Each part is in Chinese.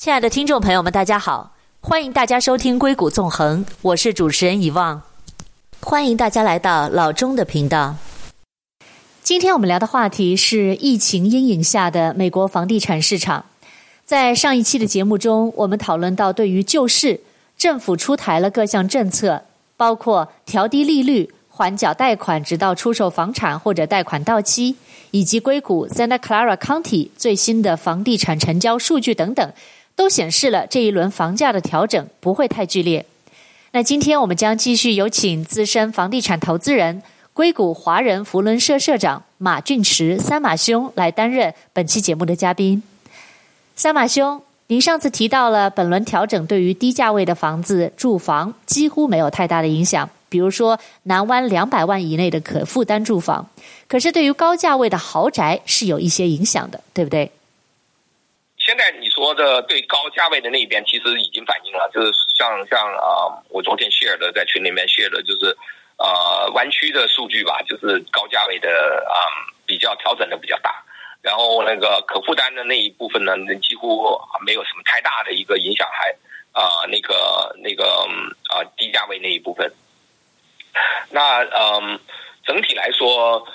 亲爱的听众朋友们，大家好，欢迎大家收听《硅谷纵横》，我是主持人遗忘，欢迎大家来到老钟的频道。今天我们聊的话题是疫情阴影下的美国房地产市场。在上一期的节目中，我们讨论到对于救市，政府出台了各项政策，包括调低利率。缓缴贷款，直到出售房产或者贷款到期，以及硅谷 Santa Clara County 最新的房地产成交数据等等，都显示了这一轮房价的调整不会太剧烈。那今天我们将继续有请资深房地产投资人、硅谷华人福伦社社长马俊驰三马兄来担任本期节目的嘉宾。三马兄，您上次提到了本轮调整对于低价位的房子住房几乎没有太大的影响。比如说，南湾两百万以内的可负担住房，可是对于高价位的豪宅是有一些影响的，对不对？现在你说的对高价位的那一边，其实已经反映了，就是像像啊、我昨天 share 的，在群里面 share 的，就是呃湾区的数据吧，就是高价位的啊、比较调整的比较大，然后那个可负担的那一部分呢，几乎没有什么太大的一个影响，还啊、那个那个啊、低价位那一部分。那嗯，整体来说，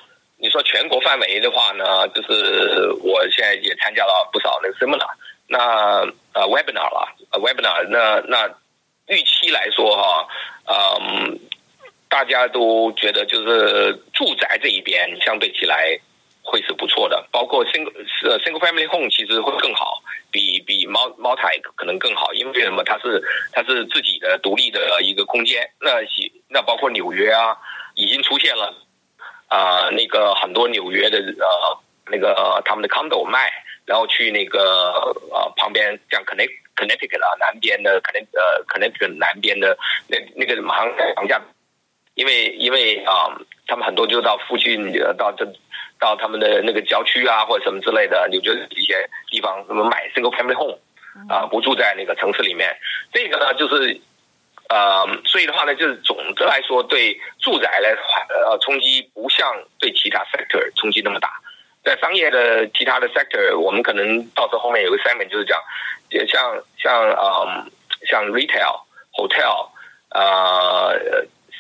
你说全国范围的话呢，就是我现在也参加了不少那个 seminar，那呃 webinar 了，webinar，那那预期来说哈，嗯，大家都觉得就是住宅这一边相对起来会是不错的，包括 single 呃 single family home 其实会更好，比比 multi 可能更好，因为什么？它是它是自己的独立的一个空间，那那包括纽约啊，已经出现了、呃，那个很多纽约的呃那个他们的 condo 卖，然后去那个呃旁边像 Connect Connecticut 啊南边的 Connect 呃 Connecticut 南边的那那个房房价，因为因为啊、呃，他们很多就到附近到这到他们的那个郊区啊或者什么之类的，纽约一些地方什么买 single family home 啊、呃，不住在那个城市里面，这个呢就是。呃，所以的话呢，就是总的来说，对住宅来呃冲击不像对其他 sector 冲击那么大。在商业的其他的 sector，我们可能到时候后面有个 segment 就是讲，像像呃像 retail、hotel、呃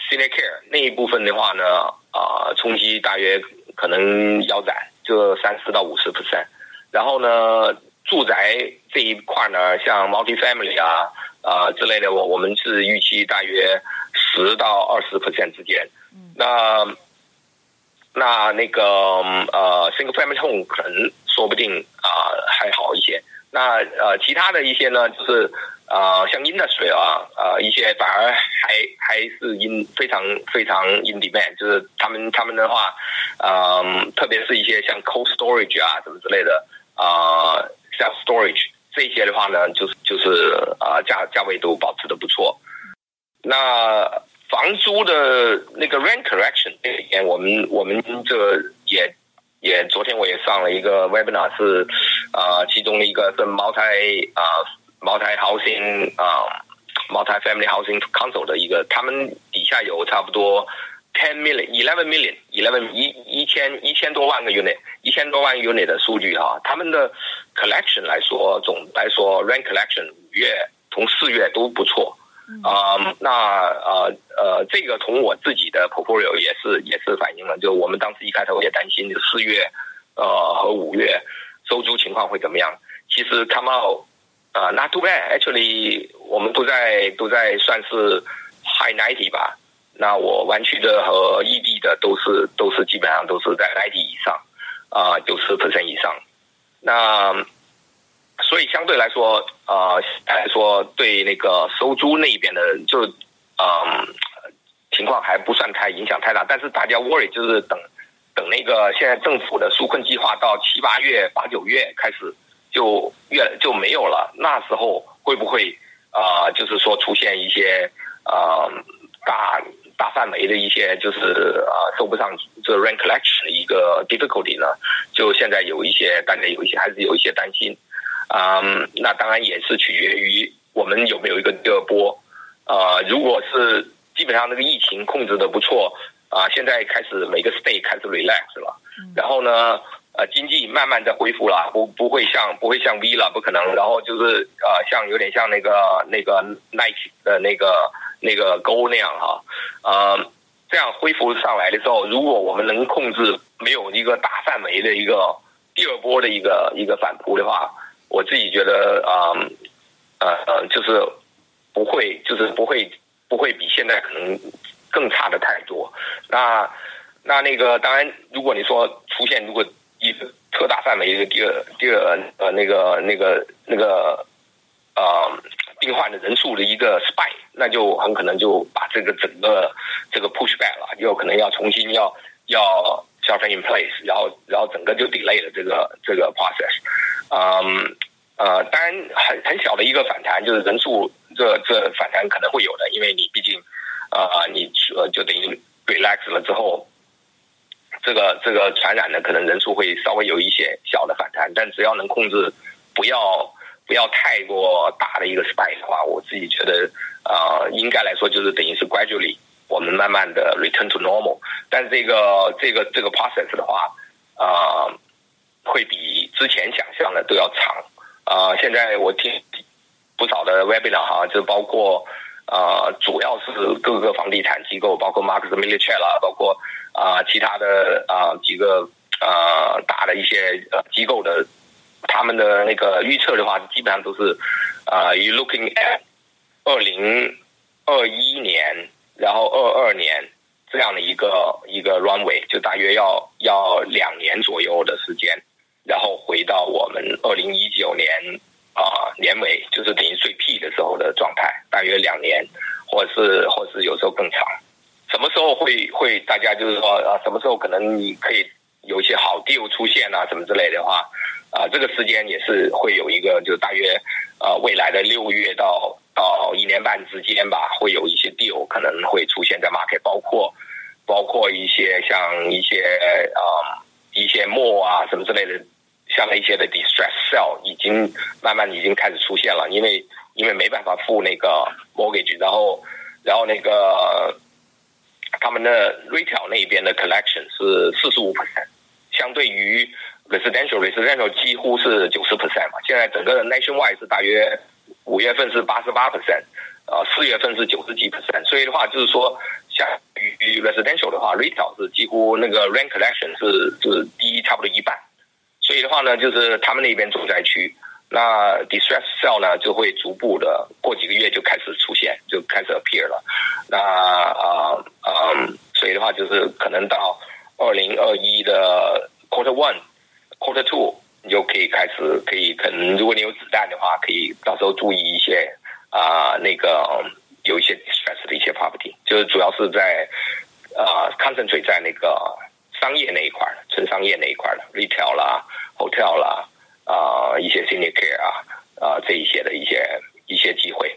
senior care 那一部分的话呢，啊、呃，冲击大约可能腰斩，就三十到五十 percent。然后呢，住宅这一块呢，像 multi-family 啊。啊、呃，之类的，我我们是预期大约十到二十 percent 之间。那那那个呃，single family home 可能说不定啊、呃、还好一些。那呃，其他的一些呢，就是啊、呃，像 industry 啊，呃，一些反而还还是 in 非常非常 in demand，就是他们他们的话，嗯、呃，特别是一些像 cold storage 啊，什么之类的啊、呃、self storage。这些的话呢，就是就是啊，价价位都保持的不错。那房租的那个 rent correction 这边，我们我们这也也昨天我也上了一个 webinar，是啊，其中的一个是 multi 啊 multi housing 啊 multi family housing council 的一个，他们底下有差不多。ten million, eleven million, eleven 一一千一千多万个 unit，千多万 unit 的数据哈，他们的 collection 来说，总来说 rent collection 五月同四月都不错，啊、嗯，那呃呃，这个从我自己的 portfolio 也是也是反映了，就我们当时一开头也担心，就四月呃和五月收租情况会怎么样？其实 come out 啊、呃、not too bad，actually 我们都在都在算是 high ninety 吧。那我湾区的和异地的都是都是基本上都是在 ninety 以上，啊九十%以上。那所以相对来说，啊、来说对那个收租那边的就嗯、情况还不算太影响太大。但是大家 worry 就是等等那个现在政府的纾困计划到七八月八九月开始就越就没有了，那时候会不会啊、就是说出现一些啊、大。大范围的一些就是啊收不上这 rent collection 的一个 difficulty 呢，就现在有一些大家有一些还是有一些担心，嗯，那当然也是取决于我们有没有一个第二波，呃，如果是基本上那个疫情控制的不错，啊，现在开始每个 state 开始 relax 了，然后呢，呃经济慢慢在恢复了，不不会像不会像 V 了，不可能。然后就是呃像有点像那个那个 Nike 的那个那个沟那样哈，呃这样恢复上来的时候，如果我们能控制没有一个大范围的一个第二波的一个一个反扑的话，我自己觉得啊呃，呃就是不会就是不会不会比现在可能更差的太多。那那那个当然，如果你说出现如果一个特大范围一个第二第二呃那个那个那个呃病患的人数的一个 spike，那就很可能就把这个整个这个 push back 了，有可能要重新要要 shut in place，然后然后整个就 delay 了这个这个 process。嗯呃，当然很很小的一个反弹，就是人数这这反弹可能会有的，因为你毕竟呃你呃就等于 relax 了之后。这个这个传染呢，可能人数会稍微有一些小的反弹，但只要能控制，不要不要太过大的一个 spike 的话，我自己觉得，呃，应该来说就是等于是 gradually 我们慢慢的 return to normal，但是这个这个这个 process 的话，呃，会比之前想象的都要长。啊、现在我听不少的 webinar 哈，就包括。呃，主要是各个房地产机构，包括 Marcus & Millichap 啦，包括啊、其他的啊、几个呃大的一些呃机构的，他们的那个预测的话，基本上都是啊、呃、you looking at 二零二一年，然后二二年这样的一个一个 runway，就大约要要两年左右的时间，然后回到我们二零一九年。啊，年尾就是等于最 P 的时候的状态，大约两年，或者是或者是有时候更长。什么时候会会大家就是说啊，什么时候可能你可以有一些好 deal 出现啊，什么之类的话，啊，这个时间也是会有一个，就大约啊未来的六月到到一年半之间吧，会有一些 deal 可能会出现在 market，包括包括一些像一些啊一些 mall 啊什么之类的。像那些的 distress sell 已经慢慢已经开始出现了，因为因为没办法付那个 mortgage，然后然后那个他们的 retail 那边的 collection 是四十五 percent，相对于 residential residential 几乎是九十 percent 嘛。现在整个 nationwide 是大约五月份是八十八 percent，呃四月份是九十几 percent，所以的话就是说，相对于 residential 的话，retail 是几乎那个 rent collection 是是低差不多一半。所以的话呢，就是他们那边住宅区，那 distress sale 呢就会逐步的过几个月就开始出现，就开始 appear 了。那啊啊、所以的话就是可能到二零二一的 quarter one、quarter two，你就可以开始可以可能如果你有子弹的话，可以到时候注意一些啊、呃、那个有一些 distress 的一些 property，就是主要是在啊、呃、concentrate 在那个。商业那一块儿，纯商业那一块儿的 retail 啦、hotel 啦，啊、一些 senior care 啊，啊、呃，这一些的一些一些机会。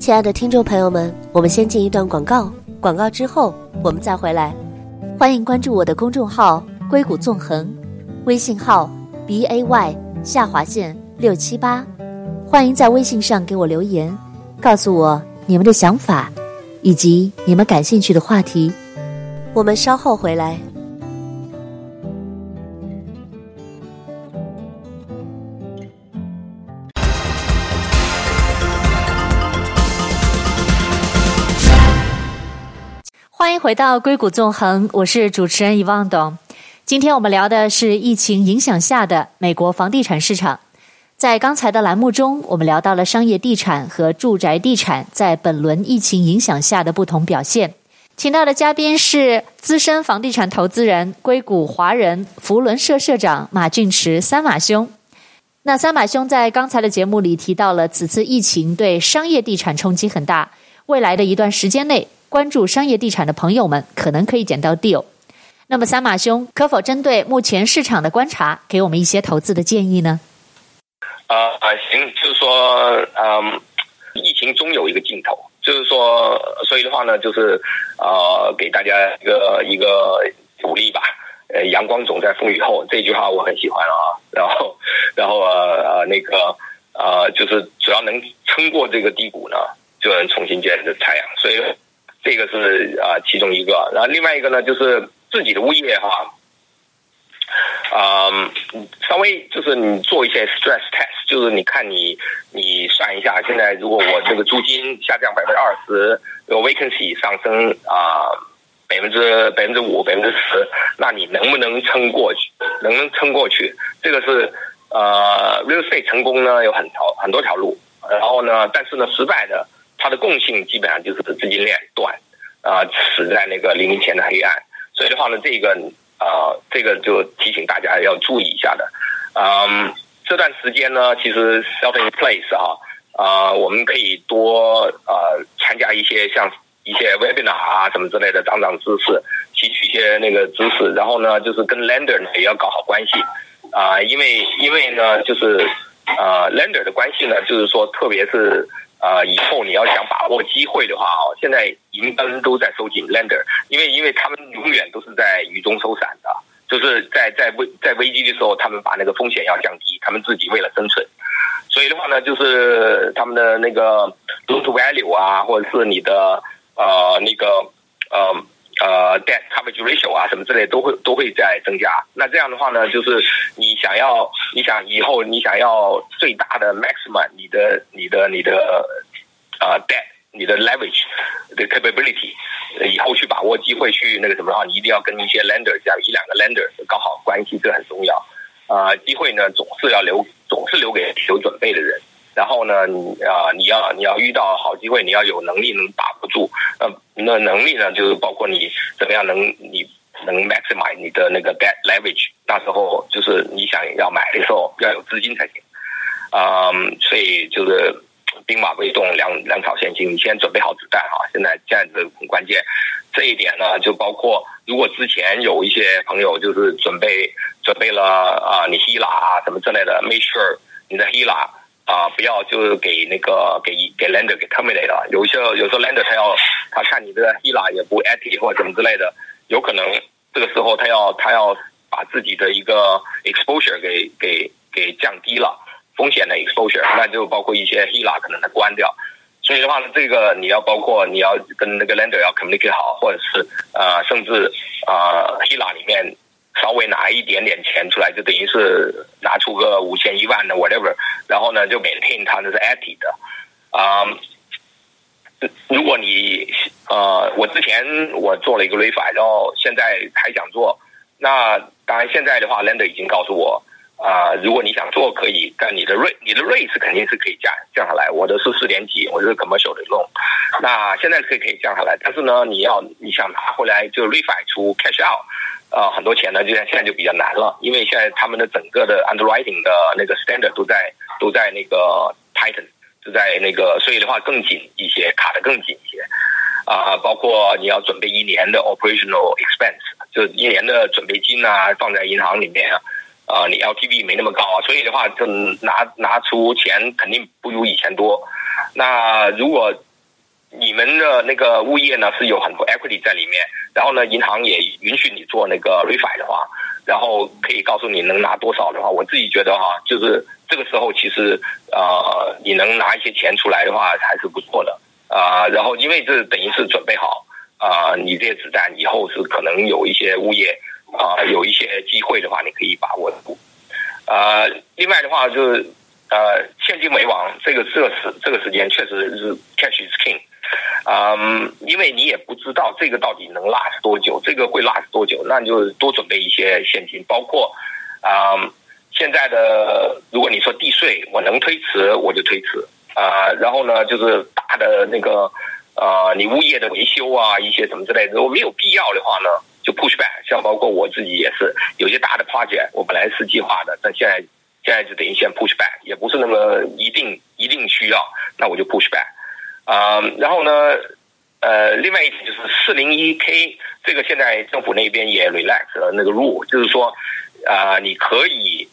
亲爱的听众朋友们，我们先进一段广告，广告之后我们再回来。欢迎关注我的公众号“硅谷纵横”，微信号 b a y 下划线六七八。欢迎在微信上给我留言，告诉我你们的想法以及你们感兴趣的话题。我们稍后回来。欢迎回到硅谷纵横，我是主持人遗忘董。今天我们聊的是疫情影响下的美国房地产市场。在刚才的栏目中，我们聊到了商业地产和住宅地产在本轮疫情影响下的不同表现。请到的嘉宾是资深房地产投资人、硅谷华人福伦社社长马俊驰三马兄。那三马兄在刚才的节目里提到了，此次疫情对商业地产冲击很大，未来的一段时间内，关注商业地产的朋友们可能可以捡到 deal。那么三马兄可否针对目前市场的观察，给我们一些投资的建议呢？啊、呃，行，就是说，嗯，疫情终有一个尽头。就是说，所以的话呢，就是呃，给大家一个一个鼓励吧。呃，阳光总在风雨后，这句话我很喜欢啊。然后，然后呃呃，那个呃，就是只要能撑过这个低谷呢，就能重新见着太阳。所以这个是啊、呃，其中一个。然后另外一个呢，就是自己的物业哈，嗯，稍微就是你做一些 stress test，就是你看你你算一下，现在如果我这个租金下降百分之二十，有 vacancy 上升啊百分之百分之五百分之十，那你能不能撑过去？能不能撑过去？这个是呃 real estate 成功呢有很条很多条路，然后呢，但是呢失败的它的共性基本上就是资金链断啊，死在那个黎明前的黑暗。所以的话呢，这个。啊、呃，这个就提醒大家要注意一下的。嗯，这段时间呢，其实 self in place 啊，啊、我们可以多呃参加一些像一些 webinar 啊什么之类的，长长知识，吸取一些那个知识。然后呢，就是跟 lender 呢也要搞好关系啊、因为因为呢，就是呃 lender 的关系呢，就是说，特别是。啊、呃，以后你要想把握机会的话哦，现在银根都在收紧 lender，因为因为他们永远都是在雨中收伞的，就是在在危在危机的时候，他们把那个风险要降低，他们自己为了生存，所以的话呢，就是他们的那个 loan value 啊，或者是你的呃那个呃。呃，debt coverage ratio 啊，什么之类都会都会在增加。那这样的话呢，就是你想要，你想以后你想要最大的 maximum，你的你的你的呃 debt，你的 leverage 的 capability，以后去把握机会去那个什么的话，你一定要跟一些 lender，这样一两个 lender 搞好关系，这很重要。啊、机会呢总是要留，总是留给有准备的人。然后呢，你啊，你要你要遇到好机会，你要有能力能把握住。那，那能力呢，就是包括你怎么样能你能 maximize 你的那个 debt leverage。那时候就是你想要买的时候要有资金才行。啊、嗯，所以就是兵马未动，粮粮草先行。你先准备好子弹哈。现在现在这很关键。这一点呢，就包括如果之前有一些朋友就是准备准备了啊，你 HELOC 啊什么之类的，make sure 你的 HELOC。啊，不要就是给那个给给 lender 给 terminate 了。有些有时候 lender 他要他看你这个 HELA 也不 active 或者什么之类的，有可能这个时候他要他要把自己的一个 exposure 给给给降低了风险的 exposure，那就包括一些 HELA 可能他关掉。所以的话呢，这个你要包括你要跟那个 lender 要 communicate 好，或者是呃甚至啊 HELOC 里面。稍微拿一点点钱出来，就等于是拿出个五千一万的 whatever，然后呢就 maintain 它那是 at 的啊。如果你呃，我之前我做了一个 refi，然后现在还想做，那当然现在的话，lender 已经告诉我啊、如果你想做可以，但你的 rate 你的 rate 是肯定是可以降降下来。我的是四点几，我是 commercial 的弄那现在是可以可以降下来，但是呢，你要你想拿回来就 refi 出 cash out。啊、很多钱呢，就像现在就比较难了，因为现在他们的整个的 underwriting 的那个 standard 都在都在那个 tighten，就在那个，所以的话更紧一些，卡得更紧一些。啊、包括你要准备一年的 operational expense，就一年的准备金啊，放在银行里面啊，啊、你 LTV 没那么高啊，所以的话就拿拿出钱肯定不如以前多。那如果你们的那个物业呢是有很多 equity 在里面，然后呢，银行也允许你做那个 refi 的话，然后可以告诉你能拿多少的话，我自己觉得哈，就是这个时候其实呃，你能拿一些钱出来的话还是不错的啊、然后因为这等于是准备好啊、你这些子弹以后是可能有一些物业啊、有一些机会的话，你可以把握住。呃，另外的话就是呃，现金为王，这个这个时这个时间确实是 cash is king。嗯，因为你也不知道这个到底能 last 多久，这个会 last 多久，那你就多准备一些现金，包括啊、嗯，现在的如果你说地税，我能推迟我就推迟啊、然后呢，就是大的那个呃，你物业的维修啊，一些什么之类的，如果没有必要的话呢，就 push back。像包括我自己也是，有些大的 project 我本来是计划的，但现在现在就等于先 push back，也不是那么一定一定需要，那我就 push back。啊、然后呢，呃，另外一点就是四零一 K 这个现在政府那边也 relax 了那个 rule，就是说，啊、你可以，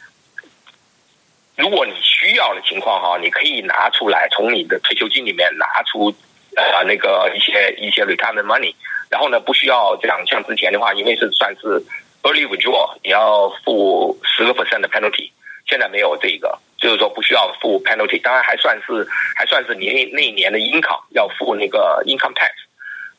如果你需要的情况哈，你可以拿出来从你的退休金里面拿出呃那个一些一些 retirement money，然后呢，不需要这样像之前的话，因为是算是 early withdrawal，你要付十个 percent 的 penalty。现在没有这个，就是说不需要付 penalty，当然还算是还算是你那那一年的 income 要付那个 income tax，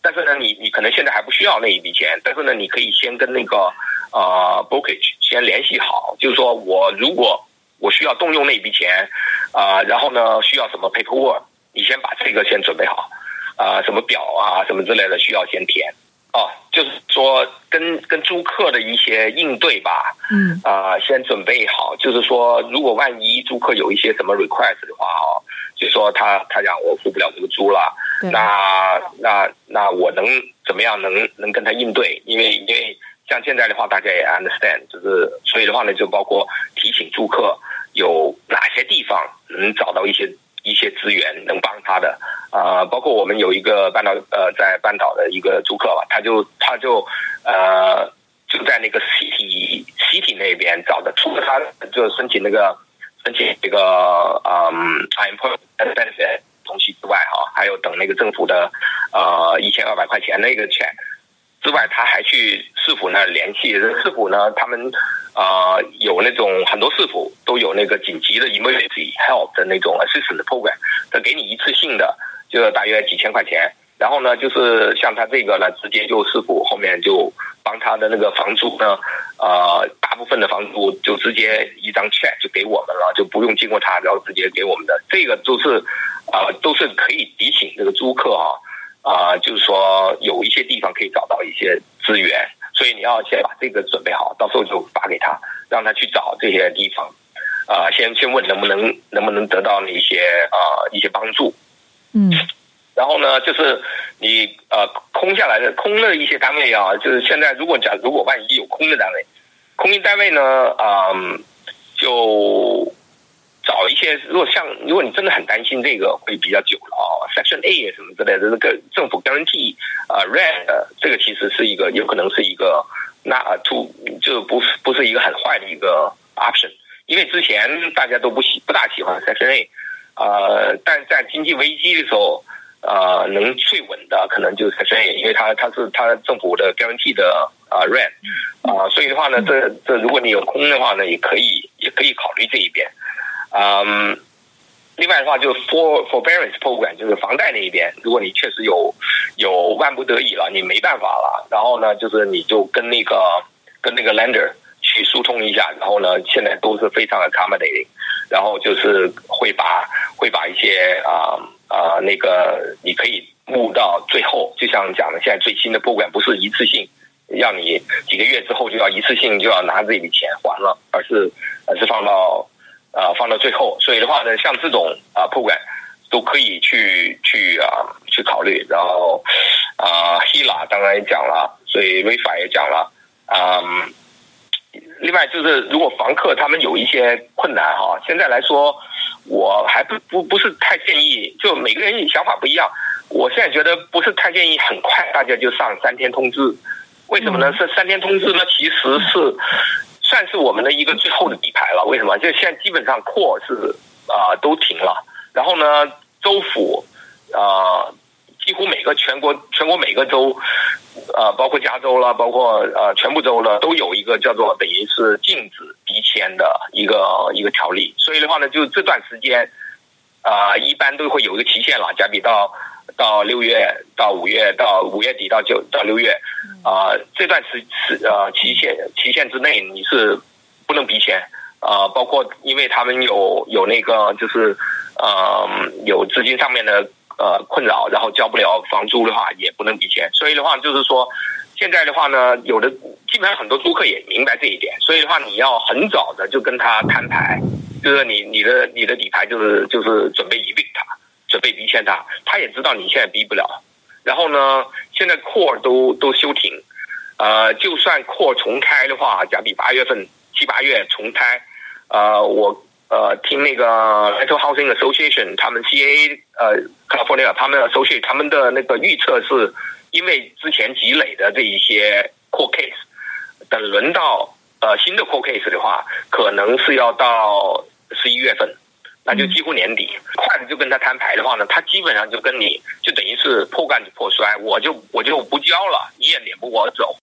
但是呢，你你可能现在还不需要那一笔钱，但是呢，你可以先跟那个呃 brokerage 先联系好，就是说我如果我需要动用那笔钱啊、然后呢需要什么 paperwork，你先把这个先准备好啊、什么表啊什么之类的需要先填。哦，就是说跟跟租客的一些应对吧，嗯，啊、呃，先准备好，就是说如果万一租客有一些什么 request 的话，哦，就说他他讲我付不了这个租了，对那那那我能怎么样能能跟他应对？因为因为像现在的话，大家也 understand，就是所以的话呢，就包括提醒租客有哪些地方能找到一些。一些资源能帮他的啊、包括我们有一个半岛呃，在半岛的一个租客吧，他就他就呃就在那个 city city 那边找的，除了他就申请那个申请这个嗯 unemployment benefit 东西之外哈，还有等那个政府的呃一千二百块钱那个钱之外，他还去市府那联系，市府呢他们。啊、有那种很多市府都有那个紧急的 emergency help 的那种 assistance program，他给你一次性的，就大约几千块钱。然后呢，就是像他这个呢，直接就市府后面就帮他的那个房租呢，呃，大部分的房租就直接一张 check 就给我们了，就不用经过他，然后直接给我们的。这个都是啊、都是可以提醒这个租客啊，啊、就是说有一些地方可以找到一些资源。所以你要先把这个准备好，到时候就发给他，让他去找这些地方，啊、呃，先先问能不能能不能得到那些啊、呃、一些帮助，嗯，然后呢，就是你呃空下来的空的一些单位啊，就是现在如果讲如果万一有空的单位，空的单位呢，啊、呃，就。找一些，如果像如果你真的很担心这个会比较久了啊、，Section A 什么之类的，这个政府 guarantee 啊、呃、，Rent 这个其实是一个有可能是一个那 to 就不不是一个很坏的一个 option，因为之前大家都不喜不大喜欢 Section A，呃，但在经济危机的时候，呃，能最稳的可能就是 Section A，因为它它是它政府的 guarantee 的啊 Rent 啊，所以的话呢，这这如果你有空的话呢，也可以也可以考虑这一边。嗯，另外的话，就是 for forbearance program，就是房贷那一边，如果你确实有有万不得已了，你没办法了，然后呢，就是你就跟那个跟那个 lender 去疏通一下，然后呢，现在都是非常 accommodating，然后就是会把会把一些啊啊、那个你可以募到最后，就像讲的，现在最新的拨款不是一次性，让你几个月之后就要一次性就要拿这笔钱还了，而是而是放到。啊、呃，放到最后，所以的话呢，像这种啊 program 都可以去去啊去考虑。然后啊，Hila 当然也讲了，所以 r e f a 也讲了。嗯，另外就是如果房客他们有一些困难哈，现在来说我还不不不是太建议，就每个人想法不一样。我现在觉得不是太建议很快大家就上三天通知，为什么呢？是三天通知呢，其实是。算是我们的一个最后的底牌了。为什么？就现在基本上扩是啊、都停了。然后呢，州府啊、几乎每个全国全国每个州啊、包括加州了，包括呃全部州了，都有一个叫做等于是禁止鼻签的一个一个条例。所以的话呢，就这段时间啊、一般都会有一个期限了，假比到。到六月到五月到五月底到九到六月，啊、呃，这段时时呃期限期限之内你是不能比钱啊、呃，包括因为他们有有那个就是呃有资金上面的呃困扰，然后交不了房租的话也不能比钱，所以的话就是说现在的话呢，有的基本上很多租客也明白这一点，所以的话你要很早的就跟他摊牌，就是你你的你的底牌就是就是准备 evict 他。准备逼迁他，他也知道你现在逼不了。然后呢，现在 core 都都休庭，呃，就算 core 重开的话，假比八月份七八月重开，呃，我呃听那个 Rental Housing Association 他们 CA 呃 California 他们 Associate 他们的那个预测是，因为之前积累的这一些 core case，等轮到呃新的 core case 的话，可能是要到十一月份。那就几乎年底，快的就跟他摊牌的话呢，他基本上就跟你就等于是破罐子破摔，我就我就不交了，你也撵不我走。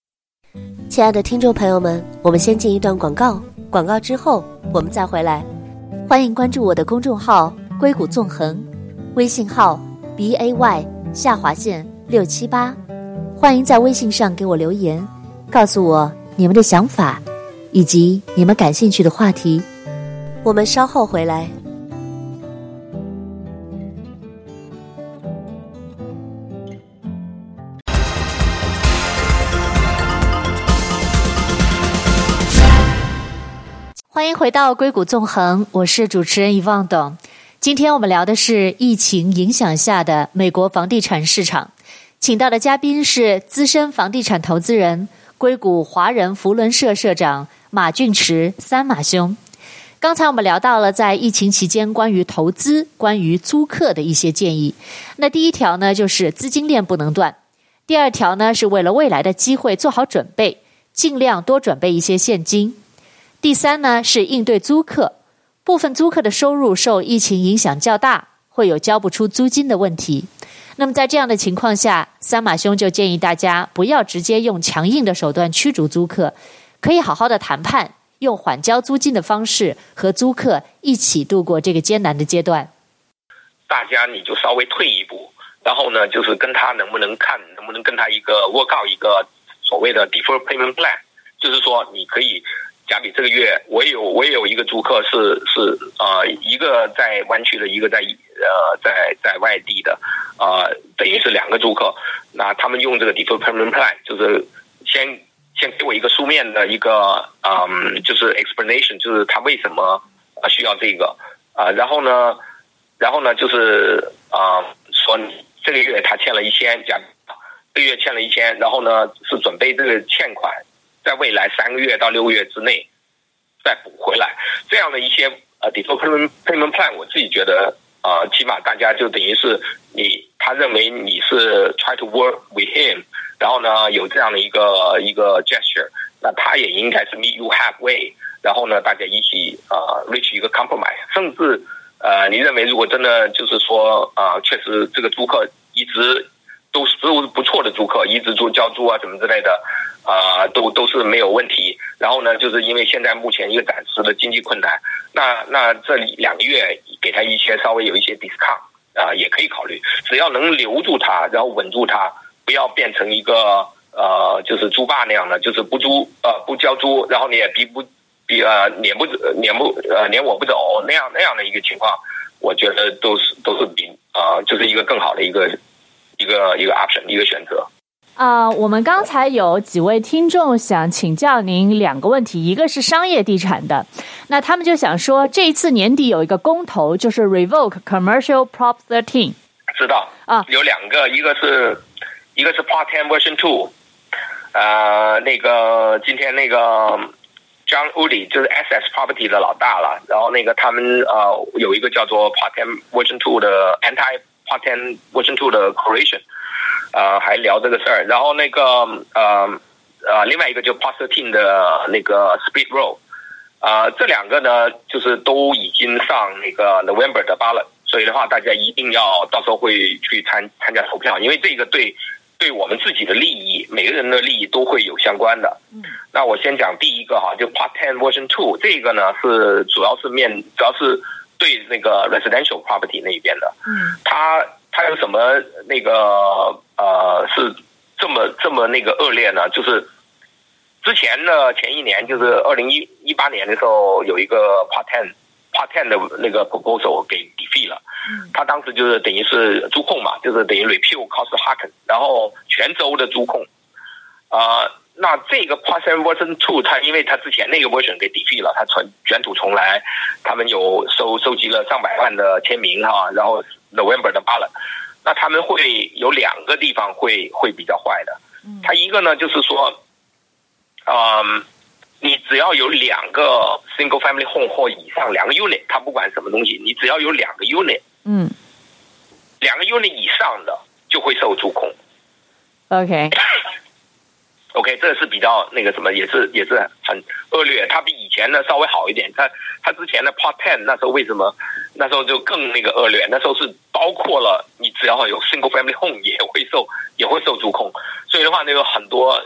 亲爱的听众朋友们，我们先进一段广告，广告之后我们再回来。欢迎关注我的公众号“硅谷纵横”，微信号 b a y 下划线六七八，欢迎在微信上给我留言，告诉我你们的想法，以及你们感兴趣的话题。我们稍后回来。欢迎回到硅谷纵横，我是主持人遗忘董。今天我们聊的是疫情影响下的美国房地产市场，请到的嘉宾是资深房地产投资人、硅谷华人福伦社社长马俊驰三马兄。刚才我们聊到了在疫情期间关于投资、关于租客的一些建议。那第一条呢，就是资金链不能断；第二条呢，是为了未来的机会做好准备，尽量多准备一些现金；第三呢，是应对租客。部分租客的收入受疫情影响较大，会有交不出租金的问题。那么在这样的情况下，三马兄就建议大家不要直接用强硬的手段驱逐租客，可以好好的谈判，用缓交租金的方式和租客一起度过这个艰难的阶段。大家你就稍微退一步，然后呢，就是跟他能不能看，能不能跟他一个 work out 一个所谓的 defer payment plan，就是说你可以。假比这个月，我也有我也有一个租客是是呃一个在湾区的，一个在呃在在外地的，呃等于是两个租客。那他们用这个 deferred payment plan，就是先先给我一个书面的一个嗯，就是 explanation，就是他为什么啊需要这个啊、然后呢，然后呢就是啊、说这个月他欠了一千，假这个月欠了一千，然后呢是准备这个欠款。在未来三个月到六个月之内再补回来，这样的一些呃，defer payment payment plan，我自己觉得呃，起码大家就等于是你他认为你是 try to work with him，然后呢有这样的一个一个 gesture，那他也应该是 meet you halfway，然后呢大家一起呃 reach 一个 compromise，甚至呃你认为如果真的就是说啊、呃、确实这个租客一直都是都是不错的租客，一直租交租啊什么之类的。啊、都都是没有问题。然后呢，就是因为现在目前一个暂时的经济困难，那那这两个月给他一些稍微有一些 discount 啊、也可以考虑。只要能留住他，然后稳住他，不要变成一个呃，就是租霸那样的，就是不租呃不交租，然后你也逼不逼呃撵不撵不呃撵我不走那样那样的一个情况，我觉得都是都是比啊、就是一个更好的一个一个一个 option 一个选择。啊，uh, 我们刚才有几位听众想请教您两个问题，一个是商业地产的，那他们就想说，这一次年底有一个公投，就是 Revoke Commercial Prop Thirteen，知道啊，有两个，一个是一个是 Part Ten Version Two，呃，那个今天那个 John Woody 就是 SS Property 的老大了，然后那个他们呃有一个叫做 Part Ten Version Two 的 Anti Part Ten Version Two 的 Coalition。呃，还聊这个事儿，然后那个呃呃，另外一个就 Part Thirteen 的那个 Speed Roll，呃，这两个呢，就是都已经上那个 November 的 ballot，所以的话，大家一定要到时候会去参参加投票，因为这个对对我们自己的利益，每个人的利益都会有相关的。嗯，那我先讲第一个哈，就 Part Ten Version Two 这个呢是主要是面，主要是对那个 residential property 那一边的。嗯，他他有什么那个呃是这么这么那个恶劣呢？就是之前呢，前一年就是二零一一八年的时候，有一个 Part Ten Part Ten 的那个 proposal 给 defeat 了。嗯他当时就是等于是租控嘛，就是等于 repeal Costa-Hawkins，然后全州的租控。啊、呃，那这个 p a s s i o n Version Two，它因为它之前那个 version 给 defeat 了，它重卷土重来，他们有收收集了上百万的签名哈，然后。November 的 ballot，那他们会有两个地方会会比较坏的。它一个呢就是说，嗯，你只要有两个 single family home 或以上两个 unit，它不管什么东西，你只要有两个 unit，嗯，两个 unit 以上的就会受租控。OK。OK，这是比较那个什么，也是也是很恶劣。它比以前呢稍微好一点。它它之前的 Part Ten 那时候为什么那时候就更那个恶劣？那时候是包括了你只要有 Single Family Home 也会受也会受租控。所以的话，那个很多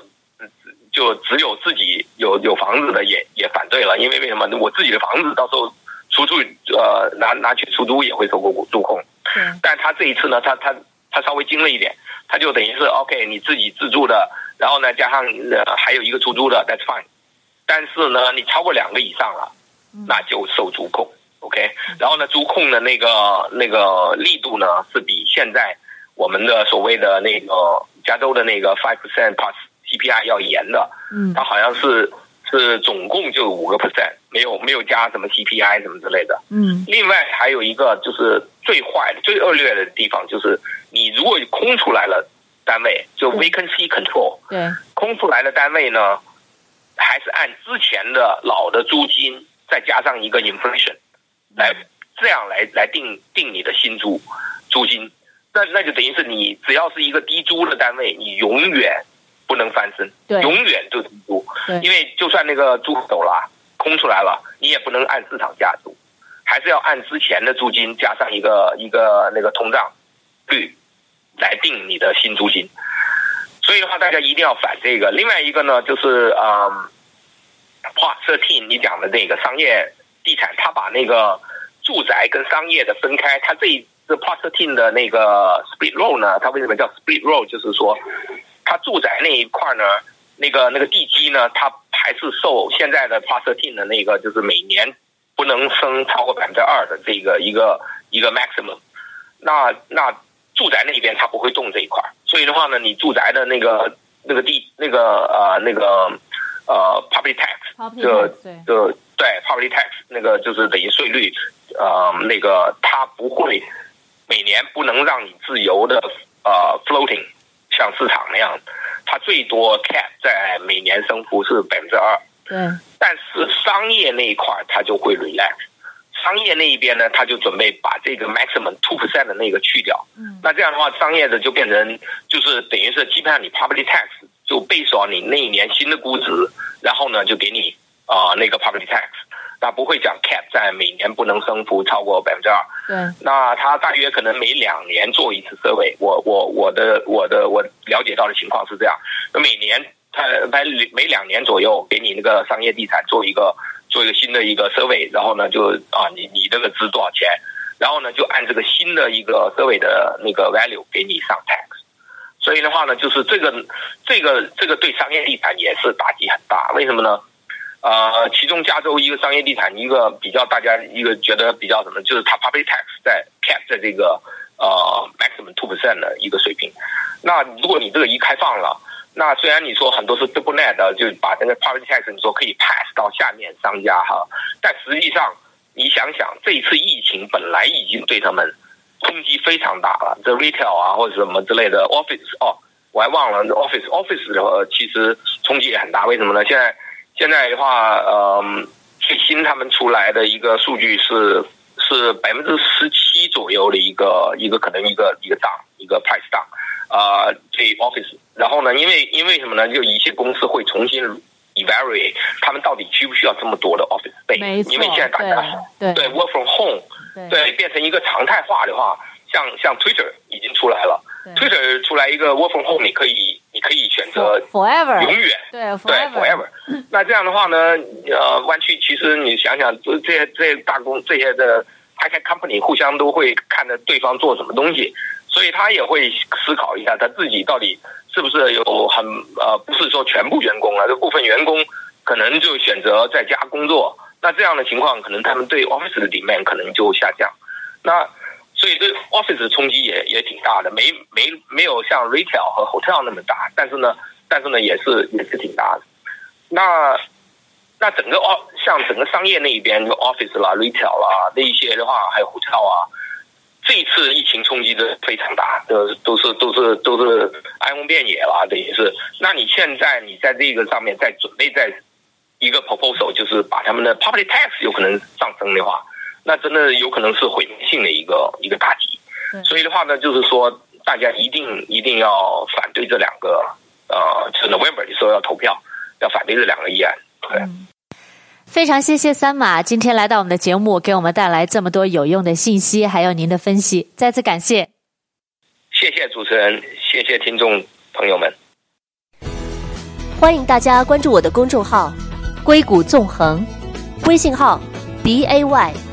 就只有自己有有房子的也也反对了，因为为什么？我自己的房子到时候出租呃拿拿去出租也会受过租控。嗯。但他这一次呢，他他他稍微精了一点。它就等于是 OK，你自己自住的，然后呢加上呃还有一个出租的，That's fine。但是呢，你超过两个以上了，那就受租控，OK。然后呢，租控的那个那个力度呢是比现在我们的所谓的那个加州的那个 five percent plus CPI 要严的，嗯，它好像是。是总共就五个 percent，没有没有加什么 CPI 什么之类的。嗯，另外还有一个就是最坏的、最恶劣的地方，就是你如果空出来了单位，就 vacancy control，对，空出来的单位呢，还是按之前的老的租金再加上一个 inflation 来这样来来定定你的新租租金，那那就等于是你只要是一个低租的单位，你永远。不能翻身，对，永远就低租，因为就算那个租走了，空出来了，你也不能按市场价租，还是要按之前的租金加上一个一个那个通胀率来定你的新租金。所以的话，大家一定要反这个。另外一个呢，就是嗯，Part 13你讲的那个商业地产，他把那个住宅跟商业的分开，他这一这 p a r t i n 的那个 Split Roll 呢，它为什么叫 Split Roll？就是说。它住宅那一块呢，那个那个地基呢，它还是受现在的 Part 13的那个，就是每年不能升超过百分之二的这个一个一个 maximum。那那住宅那边它不会动这一块，所以的话呢，你住宅的那个那个地那个呃那个呃 property tax，就就对 property tax 那个就是等于税率，呃那个它不会每年不能让你自由的呃 floating。像市场那样，它最多 cap 在每年升幅是百分之二。嗯。但是商业那一块它就会 relax，商业那一边呢，它就准备把这个 maximum two percent 的那个去掉。嗯。那这样的话，商业的就变成就是等于是基本上你 public tax 就 based on 你那一年新的估值，然后呢就给你啊、呃、那个 property tax。他不会讲 cap 在每年不能升幅超过百分之二。对，那他大约可能每两年做一次 survey。我我我的我的我了解到的情况是这样，那每年他他每两年左右给你那个商业地产做一个做一个新的一个 survey，然后呢就啊你你这个值多少钱，然后呢就按这个新的一个 survey 的那个 value 给你上 tax。所以的话呢，就是这个这个这个对商业地产也是打击很大。为什么呢？呃，其中加州一个商业地产一个比较大家一个觉得比较什么，就是它 property tax 在 cap 在这个呃 maximum two percent 的一个水平。那如果你这个一开放了，那虽然你说很多是 double net 的，就把那个 property tax 你说可以 pass 到下面商家哈，但实际上你想想，这一次疫情本来已经对他们冲击非常大了，这 retail 啊或者什么之类的 office 哦，我还忘了 office office 的话其实冲击也很大，为什么呢？现在现在的话，嗯，最新他们出来的一个数据是是百分之十七左右的一个一个可能一个一个 down 一个 price down 啊，对 office。然后呢，因为因为什么呢？就一些公司会重新 evaluate 他们到底需不需要这么多的 office space。因为现在大家对，对 work from home 对，对变成一个常态化的话，像像 Twitter 已经出来了，Twitter 出来一个 work from home，你可以。你可以选择 forever 永远。对 forever，那这样的话呢，呃，湾区其实你想想，这这些这些大公这些的 high tech company 互相都会看着对方做什么东西，所以他也会思考一下他自己到底是不是有很呃，不是说全部员工啊，这部分员工可能就选择在家工作，那这样的情况可能他们对 office 的 demand 可能就下降，那。所以对 office 的冲击也也挺大的，没没没有像 retail 和 hotel 那么大，但是呢，但是呢也是也是挺大的。那那整个哦，像整个商业那一边，office 啦、retail 啦那一些的话，还有 hotel 啊，这一次疫情冲击的非常大，都都是都是都是哀鸿遍野了，等于是。那你现在你在这个上面再准备在一个 proposal，就是把他们的 property tax 有可能上升的话。那真的有可能是毁灭性的一个一个打击，所以的话呢，就是说大家一定一定要反对这两个，呃，是 November 的时候要投票，要反对这两个议案。对，非常谢谢三马今天来到我们的节目，给我们带来这么多有用的信息，还有您的分析，再次感谢。谢谢主持人，谢谢听众朋友们，欢迎大家关注我的公众号“硅谷纵横”，微信号 b a y。